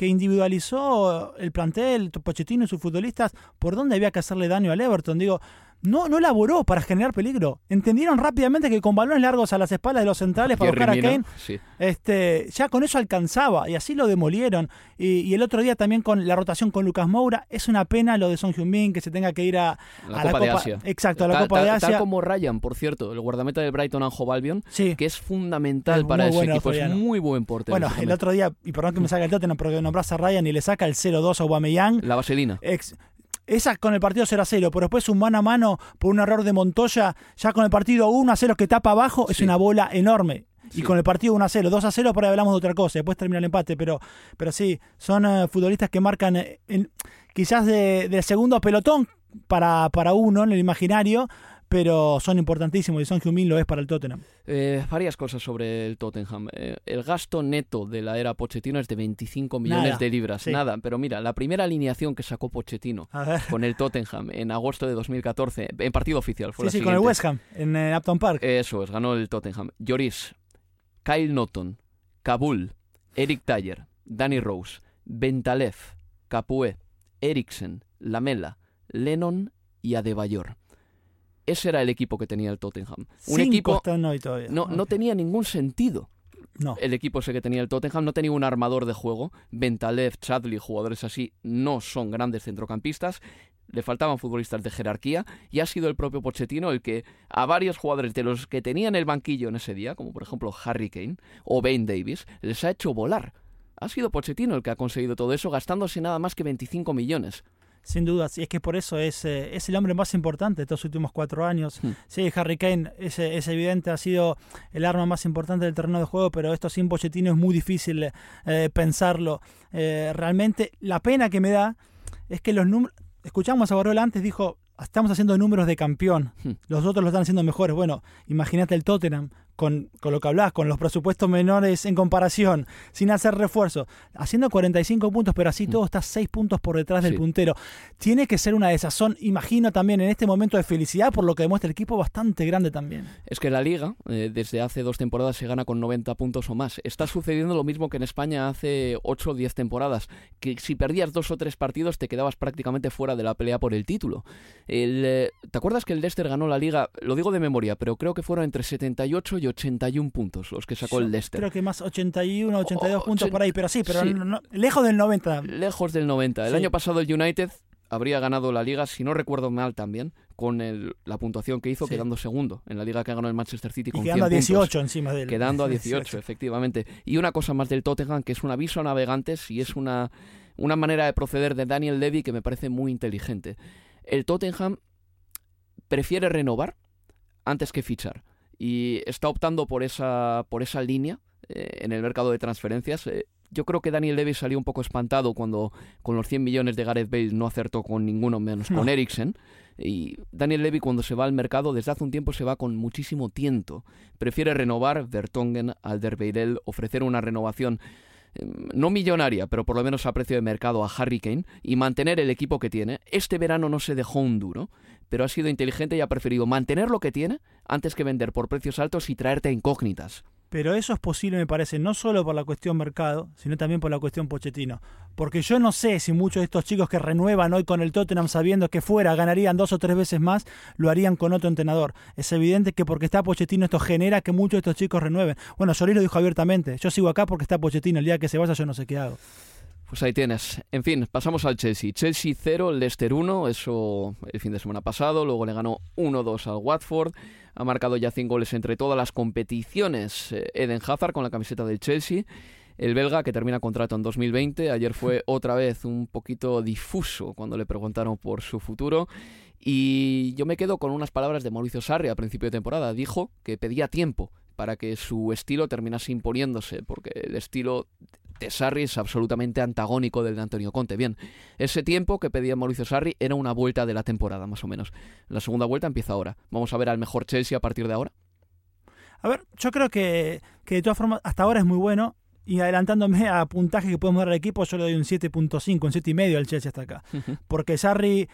que individualizó el plantel, Pochettino y sus futbolistas, por dónde había que hacerle daño al Everton. Digo, no, no elaboró para generar peligro. Entendieron rápidamente que con balones largos a las espaldas de los centrales para buscar a Kane, sí. este, ya con eso alcanzaba y así lo demolieron. Y, y, el otro día también con la rotación con Lucas Moura, es una pena lo de Son Heung-min que se tenga que ir a, la, a Copa la Copa de Asia. Exacto, a la Copa de Asia. Tal como Ryan, por cierto, el guardameta del Brighton Anjo Albion, sí. que es fundamental es para ese equipo, es muy buen portero. Bueno, el otro día, y perdón que me salga el Tottenham, porque nombras a Ryan y le saca el 0-2 a Aubameyang. La vaselina. Ex, esa con el partido 0 a 0, pero después un mano a mano por un error de Montoya, ya con el partido 1 a 0 que tapa abajo, sí. es una bola enorme. Sí. Y con el partido 1 a 0, 2 a 0, por ahí hablamos de otra cosa, después termina el empate, pero, pero sí, son uh, futbolistas que marcan en, quizás de, de, segundo pelotón para, para uno en el imaginario, pero son importantísimos y Son Heung-min lo es para el Tottenham. Eh, varias cosas sobre el Tottenham. Eh, el gasto neto de la era Pochettino es de 25 millones de libras, nada. Pero mira, la primera alineación que sacó Pochettino con el Tottenham en agosto de 2014, en partido oficial, fue sí, sí, con el West Ham, en Upton Park. Eso es, ganó el Tottenham. Lloris, Kyle Norton, Kabul, Eric Taylor, Danny Rose, Bentalev, Capué, Eriksen, Lamela, Lennon y Adebayor. Ese era el equipo que tenía el Tottenham. Un equipo no, no tenía ningún sentido. No. El equipo ese que tenía el Tottenham no tenía un armador de juego. Bentalev, Chadley, jugadores así, no son grandes centrocampistas. Le faltaban futbolistas de jerarquía y ha sido el propio Pochettino el que a varios jugadores de los que tenían el banquillo en ese día, como por ejemplo Harry Kane o Ben Davis, les ha hecho volar. Ha sido Pochettino el que ha conseguido todo eso gastándose nada más que 25 millones. Sin duda, y es que por eso es, eh, es el hombre más importante de estos últimos cuatro años. Hmm. Sí, Harry Kane es, es, evidente, ha sido el arma más importante del terreno de juego, pero esto sin Pochettino es muy difícil eh, pensarlo. Eh, realmente, la pena que me da es que los números... Escuchamos a Barol antes, dijo, estamos haciendo números de campeón, hmm. los otros lo están haciendo mejores. Bueno, imagínate el Tottenham, con, lo que hablas, con los presupuestos menores en comparación, sin hacer refuerzo, haciendo 45 puntos, pero así mm. todo está 6 puntos por detrás del puntero. Tiene que ser una desazón, imagino también en este momento de felicidad, por lo que demuestra el equipo bastante grande también. Es que la liga, eh, desde hace dos temporadas, se gana con 90 puntos o más. Está sucediendo lo mismo que en España hace 8 o 10 temporadas, que si perdías dos o tres partidos te quedabas prácticamente fuera de la pelea por el título. Eh, ¿Te acuerdas que el Leicester ganó la liga? Lo digo de memoria, pero creo que fueron entre 78 y 81 puntos los que sacó el Leicester. Creo que más 81, 82 puntos por ahí, pero sí, pero lejos del 90. Lejos del 90. El año pasado el United habría ganado la liga, si no recuerdo mal también, con la puntuación que hizo, quedando segundo en la liga que ganó el Manchester City. Con y quedando a 18 encima de él. Quedando a 18, efectivamente. Y una cosa más del Tottenham, que es un aviso a navegantes y es una, una manera de proceder de Daniel Levy que me parece muy inteligente. El Tottenham prefiere renovar antes que fichar y está optando por esa, por esa línea eh, en el mercado de transferencias. Eh, yo creo que Daniel Levy salió un poco espantado cuando con los 100 millones de Gareth Bale no acertó con ninguno menos con Eriksen. Y Daniel Levy cuando se va al mercado desde hace un tiempo se va con muchísimo tiento. Prefiere renovar Vertongen, Alderweireld, ofrecer una renovación em, no millonaria, pero por lo menos a precio de mercado a Harry Kane y mantener el equipo que tiene. Este verano no se dejó un duro pero ha sido inteligente y ha preferido mantener lo que tiene antes que vender por precios altos y traerte incógnitas. Pero eso es posible, me parece, no solo por la cuestión mercado, sino también por la cuestión Pochettino. Porque yo no sé si muchos de estos chicos que renuevan hoy con el Tottenham sabiendo que fuera ganarían dos o tres veces más, lo harían con otro entrenador. Es evidente que porque está Pochettino esto genera que muchos de estos chicos renueven. Bueno, Solís lo dijo abiertamente, yo sigo acá porque está Pochettino, el día que se vaya yo no sé qué hago. Pues ahí tienes. En fin, pasamos al Chelsea. Chelsea 0, Leicester 1, eso el fin de semana pasado. Luego le ganó 1-2 al Watford. Ha marcado ya 5 goles entre todas las competiciones. Eh, Eden Hazard con la camiseta del Chelsea. El belga que termina contrato en 2020. Ayer fue otra vez un poquito difuso cuando le preguntaron por su futuro. Y yo me quedo con unas palabras de Mauricio Sarri a principio de temporada. Dijo que pedía tiempo para que su estilo terminase imponiéndose, porque el estilo Sarri es absolutamente antagónico del de Antonio Conte. Bien, ese tiempo que pedía Mauricio Sarri era una vuelta de la temporada, más o menos. La segunda vuelta empieza ahora. Vamos a ver al mejor Chelsea a partir de ahora. A ver, yo creo que, que de todas formas hasta ahora es muy bueno. Y adelantándome a puntaje que podemos dar al equipo, yo le doy un 7.5, un 7,5 al Chelsea hasta acá. Porque Sarri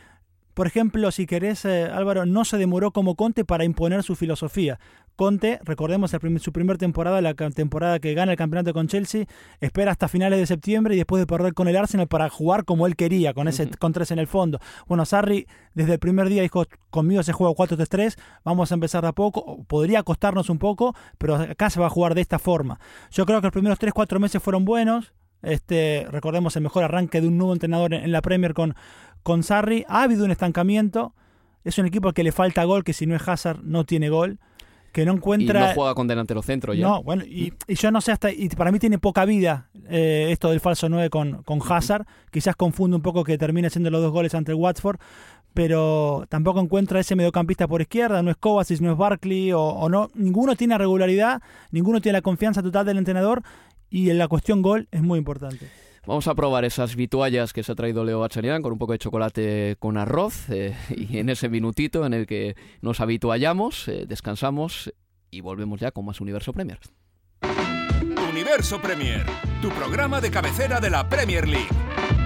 por ejemplo, si querés, eh, Álvaro, no se demoró como Conte para imponer su filosofía. Conte, recordemos su primer temporada, la temporada que gana el campeonato con Chelsea, espera hasta finales de septiembre y después de perder con el Arsenal para jugar como él quería, con ese con tres en el fondo. Bueno, Sarri desde el primer día dijo, conmigo se juega 4-3-3, vamos a empezar de a poco, podría costarnos un poco, pero acá se va a jugar de esta forma. Yo creo que los primeros 3-4 meses fueron buenos, este, recordemos el mejor arranque de un nuevo entrenador en la Premier con, con Sarri ha habido un estancamiento. Es un equipo que le falta gol, que si no es Hazard no tiene gol. Que no encuentra. Y no juega con delantero centro ya. No, bueno, y, yo no sé hasta. Y para mí tiene poca vida eh, esto del falso 9 con, con Hazard. Quizás confunde un poco que termine siendo los dos goles ante el Watford. Pero tampoco encuentra ese mediocampista por izquierda. No es Kovacic, no es Barkley. O, o no. Ninguno tiene regularidad. Ninguno tiene la confianza total del entrenador. Y en la cuestión gol es muy importante. Vamos a probar esas vituallas que se ha traído Leo Bachanian con un poco de chocolate con arroz eh, y en ese minutito en el que nos habituallamos, eh, descansamos y volvemos ya con más Universo Premier. Universo Premier, tu programa de cabecera de la Premier League.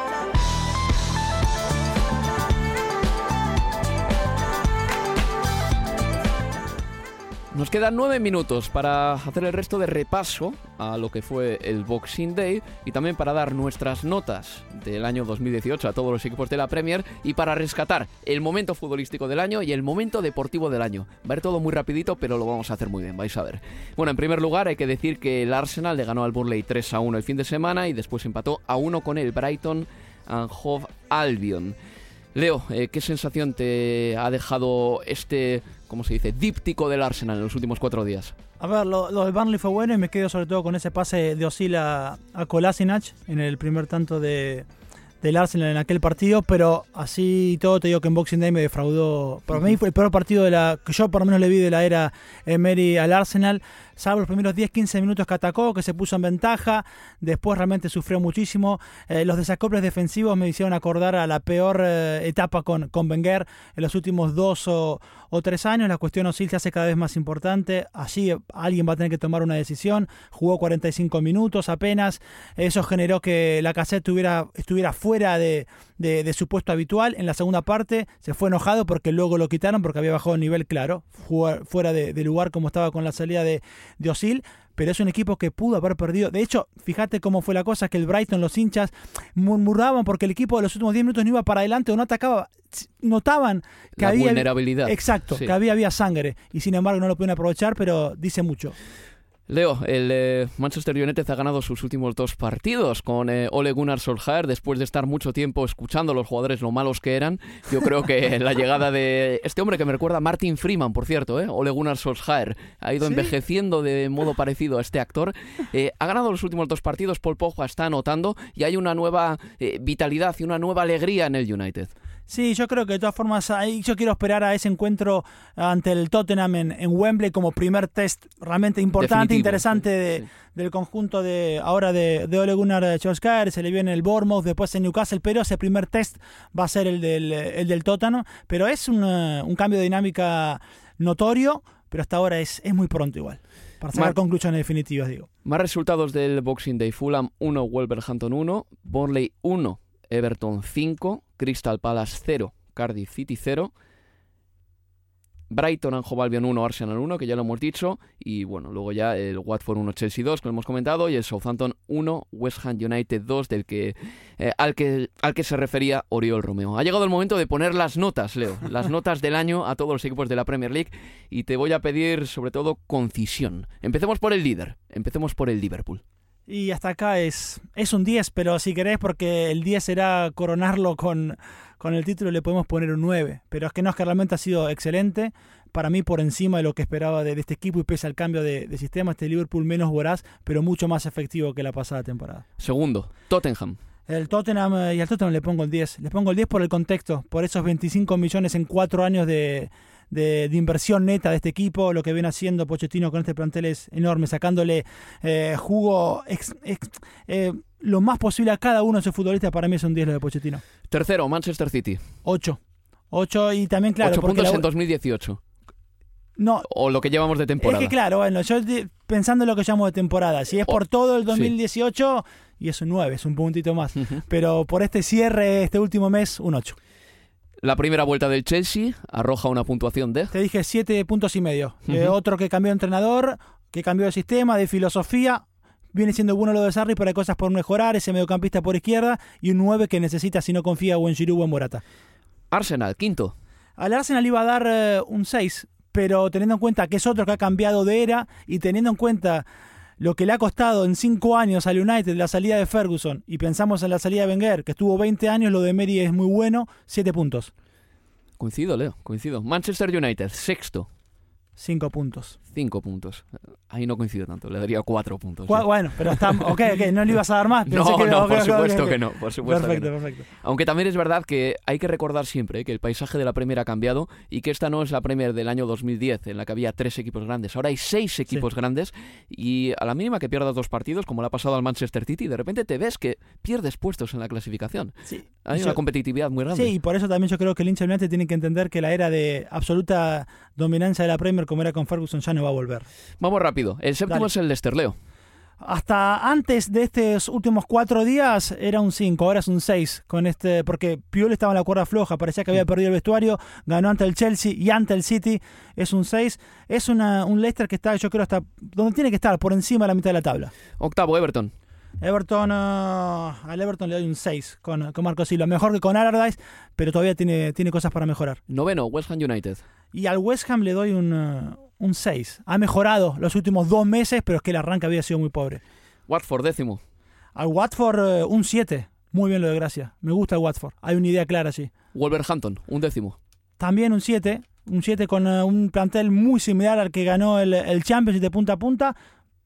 Nos quedan nueve minutos para hacer el resto de repaso a lo que fue el Boxing Day y también para dar nuestras notas del año 2018 a todos los equipos de la Premier y para rescatar el momento futbolístico del año y el momento deportivo del año. Va a ir todo muy rapidito, pero lo vamos a hacer muy bien, vais a ver. Bueno, en primer lugar hay que decir que el Arsenal le ganó al Burnley 3 a 1 el fin de semana y después empató a 1 con el Brighton and Hove Albion. Leo, eh, ¿qué sensación te ha dejado este, ¿cómo se dice?, díptico del Arsenal en los últimos cuatro días. A ver, lo, lo del Burnley fue bueno y me quedo sobre todo con ese pase de Osila a Kolasinac en el primer tanto de, del Arsenal en aquel partido, pero así todo te digo que en Boxing Day me defraudó. Para mí fue el peor partido de la que yo por lo menos le vi de la era Emery al Arsenal, salvo los primeros 10-15 minutos que atacó, que se puso en ventaja, después realmente sufrió muchísimo. Eh, los desacoples defensivos me hicieron acordar a la peor eh, etapa con, con Wenger en los últimos dos o, o tres años. La cuestión Osil se hace cada vez más importante. Allí alguien va a tener que tomar una decisión. Jugó 45 minutos apenas. Eso generó que la cassette estuviera, estuviera fuera de, de, de, su puesto habitual. En la segunda parte se fue enojado porque luego lo quitaron porque había bajado el nivel claro, fuera de, de lugar como estaba con la salida de, de Osil pero es un equipo que pudo haber perdido. De hecho, fíjate cómo fue la cosa, que el Brighton, los hinchas, murmuraban porque el equipo de los últimos 10 minutos no iba para adelante o no atacaba. Notaban que la había... vulnerabilidad. Exacto, Sí. que había, había sangre. Y sin embargo no lo pueden aprovechar, pero dice mucho. Leo, el eh, Manchester United ha ganado sus últimos dos partidos con eh, Ole Gunnar Solskjaer después de estar mucho tiempo escuchando a los jugadores lo malos que eran. Yo creo que la llegada de este hombre que me recuerda a Martin Freeman, por cierto, eh, Ole Gunnar Solskjaer, ha ido ¿Sí? envejeciendo de modo parecido a este actor. Eh, ha ganado los últimos dos partidos, Paul Pogba está anotando y hay una nueva vitalidad y una nueva alegría en el United. Sí, yo creo que de todas formas ahí yo quiero esperar a ese encuentro ante el Tottenham en, en Wembley como primer test realmente importante, Definitivo, interesante de- del conjunto de ahora de, de Ole Gunnar Solskjaer, se le viene el Bournemouth, después en Newcastle, pero ese primer test va a ser el del, el del Tottenham, pero es un, eh, un cambio de dinámica notorio, pero hasta ahora es, es muy pronto igual, para sacar Mar- conclusiones definitivas, digo. Más resultados del Boxing Day. Fulham 1, Wolverhampton 1, Burnley 1, Everton 5, Crystal Palace 0, Cardiff City 0, Brighton Hove Albion 1, Arsenal 1, que ya lo hemos dicho, y bueno, luego ya el Watford 1, Chelsea 2, que lo hemos comentado, y el Southampton 1, West Ham United 2, del que, eh, al, que, al que se refería Oriol Romeo. Ha llegado el momento de poner las notas, Leo, las notas del año a todos los equipos de la Premier League, y te voy a pedir sobre todo concisión. Empecemos por el líder, empecemos por el Liverpool. Y hasta acá es, es un 10, pero si querés, porque el 10 será coronarlo con, con el título, le podemos poner un 9. Pero es que no, es que realmente ha sido excelente. Para mí, por encima de lo que esperaba de, de este equipo y pese al cambio de, de sistema, este Liverpool menos voraz, pero mucho más efectivo que la pasada temporada. Segundo, Tottenham. El Tottenham eh, y al Tottenham le pongo el 10. Le pongo el 10 por el contexto, por esos 25 millones en cuatro años de, de, de inversión neta de este equipo. Lo que viene haciendo Pochettino con este plantel es enorme, sacándole eh, jugo ex- ex- eh, lo más posible a cada uno de sus futbolistas. Para mí es un 10 lo de Pochettino. Tercero, Manchester City. 8. 8 y también, claro, 8 porque puntos la- en 2018. No, O lo que llevamos de temporada. Es que claro, bueno, yo pensando en lo que llamo de temporada, si es por todo el 2018, y es un 9, es un puntito más. Pero por este cierre, este último mes, un 8. La primera vuelta del Chelsea arroja una puntuación de... Te dije 7 puntos y medio. Eh, otro que cambió de entrenador, que cambió de sistema, de filosofía. Viene siendo bueno lo de Sarri, pero hay cosas por mejorar. Ese mediocampista por izquierda. Y un 9 que necesita, si no confía, o en Giroud o en Morata. Arsenal, quinto. Al Arsenal iba a dar eh, un 6, pero teniendo en cuenta que es otro que ha cambiado de era y teniendo en cuenta lo que le ha costado en 5 años al United la salida de Ferguson y pensamos en la salida de Wenger, que estuvo 20 años, lo de Meri es muy bueno, 7 puntos. Coincido, Leo, coincido. Manchester United, sexto. Cinco puntos. Cinco puntos. Ahí no coincido tanto, le daría cuatro puntos. Bueno, pero está. Ok, ok, no le ibas a dar más. no, no, por supuesto que no. Por supuesto perfecto, que no. perfecto. Aunque también es verdad que hay que recordar siempre que el paisaje de la Premier ha cambiado y que esta no es la Premier del año 2010, en la que había tres equipos grandes. Ahora hay seis equipos sí. grandes y a la mínima que pierdas dos partidos, como le ha pasado al Manchester City, de repente te ves que pierdes puestos en la clasificación. Sí. Hay Yo, una competitividad muy grande. Sí, y por eso también yo creo que el hincha United tiene que entender que la era de absoluta dominancia de la Premier, como era con Ferguson, ya no va a volver. Vamos rápido. El séptimo Dale. es el Leicester, Leo. Hasta antes de estos últimos cuatro días era un 5, ahora es un 6, con este, porque Piol estaba en la cuerda floja, parecía que había perdido el vestuario, ganó ante el Chelsea y ante el City, es un 6, es una, un Leicester que está, yo creo, hasta donde tiene que estar, por encima de la mitad de la tabla. Octavo, Everton. Everton, uh, al Everton le doy un 6 con, con Marco Silva, mejor que con Allardyce, pero todavía tiene, tiene cosas para mejorar. Noveno, West Ham United. Y al West Ham le doy un, uh, un 6. Ha mejorado los últimos dos meses, pero es que el arranque había sido muy pobre. Watford, décimo. Al Watford, uh, un 7. Muy bien lo de Gracia. Me gusta el Watford. Hay una idea clara allí. Wolverhampton, un décimo. También un 7. Un 7 con un plantel muy similar al que ganó el, el Championship de punta a punta.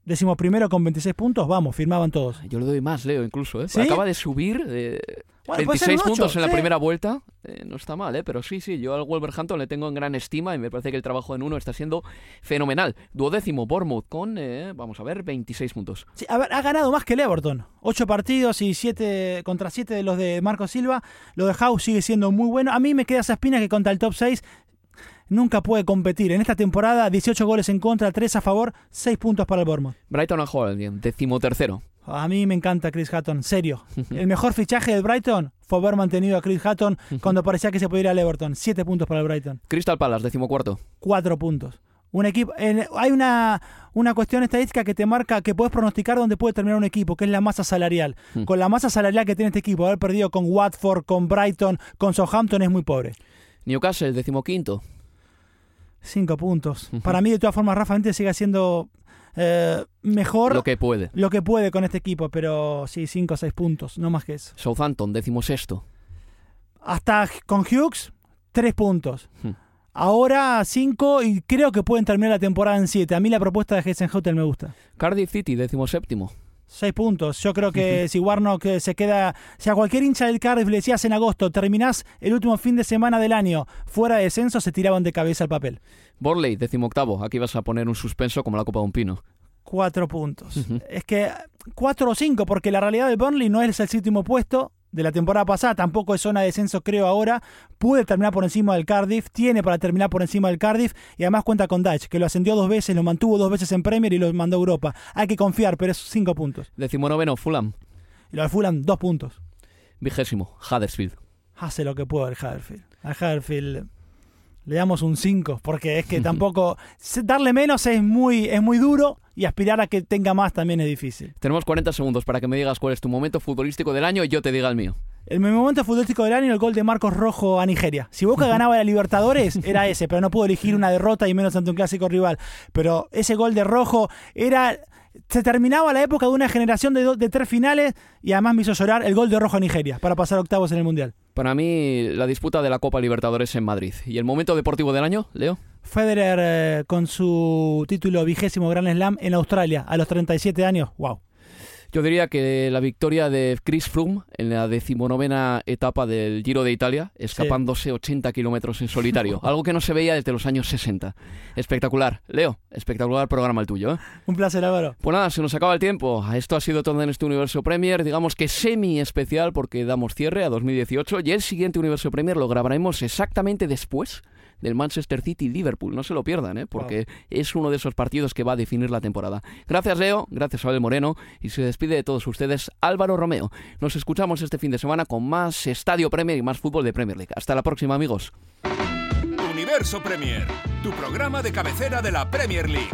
Décimo primero con 26 puntos. Vamos, firmaban todos. Yo le doy más, Leo, incluso. ¿eh? ¿Sí? Acaba de subir. Eh, Bueno, 26 ocho, puntos en la primera vuelta. Eh, no está mal, ¿eh? pero sí, sí. Yo al Wolverhampton le tengo en gran estima y me parece que el trabajo en uno está siendo fenomenal. Duodécimo, Bournemouth, con, eh, vamos a ver, 26 puntos. Sí, a ver, ha ganado más que el Everton. Ocho partidos y siete contra siete de los de Marco Silva. Lo de House sigue siendo muy bueno. A mí me queda esa espina que contra el top 6 nunca puede competir. En esta temporada, 18 goles en contra, 3 a favor, 6 puntos para el Bournemouth. Brighton a Hove, décimo tercero. A mí me encanta Chris Hatton, serio. El mejor fichaje del Brighton fue haber mantenido a Chris Hatton cuando parecía que se podía ir al Everton. 7 puntos para el Brighton. Crystal Palace, décimo cuarto. 4 puntos. Un equipo, hay una, una cuestión estadística que te marca que puedes pronosticar dónde puede terminar un equipo, que es la masa salarial. Hmm. Con la masa salarial que tiene este equipo, haber perdido con Watford, con Brighton, con Southampton es muy pobre. Newcastle, 5 puntos. Para mí, de todas formas, Rafa Benítez sigue siendo eh, mejor Lo que puede. lo que puede con este equipo, pero sí, 5 o 6 puntos, no más que eso. Southampton, décimo sexto. Hasta con Hughes, 3 puntos. Hmm. Ahora 5 y creo que pueden terminar la temporada en 7. A mí la propuesta de Heisenhotel me gusta. Cardiff City, décimo séptimo. 6 puntos. Yo creo que si Warnock eh, se queda. Si a cualquier hincha del Cardiff le decías en agosto, terminás el último fin de semana del año fuera de descenso, se tiraban de cabeza al papel. Borley, décimo octavo. Aquí vas a poner un suspenso como la Copa de un Pino. 4 puntos. Es que 4 o 5, porque la realidad de Burnley no es el séptimo puesto de la temporada pasada, tampoco es zona de descenso, creo ahora. Pude terminar por encima del Cardiff, tiene para terminar por encima del Cardiff y además cuenta con Dutch, que lo ascendió dos veces, lo mantuvo dos veces en Premier y lo mandó a Europa. Hay que confiar, pero es 5 puntos. Décimo noveno, Fulham. Y lo de Fulham, 2 puntos. Vigésimo, Huddersfield. Hace lo que puede el Huddersfield. Al Huddersfield le damos un 5, porque es que tampoco. Darle menos es muy, es muy duro y aspirar a que tenga más también es difícil. Tenemos 40 segundos para que me digas cuál es tu momento futbolístico del año y yo te diga el mío. El momento futbolístico del año el gol de Marcos Rojo a Nigeria. Si Boca ganaba la Libertadores, era ese, pero no puedo elegir una derrota y menos ante un clásico rival. Pero ese gol de Rojo era. Se terminaba la época de una generación de, do- de tres finales y además me hizo llorar el gol de Rojo a Nigeria para pasar octavos en el Mundial. Para mí, la disputa de la Copa Libertadores en Madrid. ¿Y el momento deportivo del año, Leo? Federer eh, con su título vigésimo Grand Slam en Australia a los 37 años. ¡Wow! Yo diría que la victoria de Chris Froome en la decimonovena etapa del Giro de Italia, escapándose 80 kilómetros en solitario, algo que no se veía desde los años 60. Espectacular. Leo, espectacular programa el tuyo. ¿eh? Un placer, Álvaro. Pues nada, se nos acaba el tiempo. Esto ha sido todo en este Universo Premier, digamos que semi especial porque damos cierre a 2018 y el siguiente Universo Premier lo grabaremos exactamente después del Manchester City Liverpool. No se lo pierdan, ¿eh? porque es uno de esos partidos que va a definir la temporada. Gracias, Leo. Gracias, Abel Moreno. Y se despide de todos ustedes Álvaro Romeo. Nos escuchamos este fin de semana con más Estadio Premier y más fútbol de Premier League. Hasta la próxima, amigos. Universo Premier, tu programa de cabecera de la Premier League.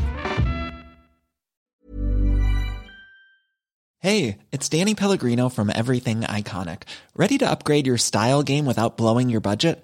Hey, it's Danny Pellegrino from Everything Iconic. Ready to upgrade your style game without blowing your budget?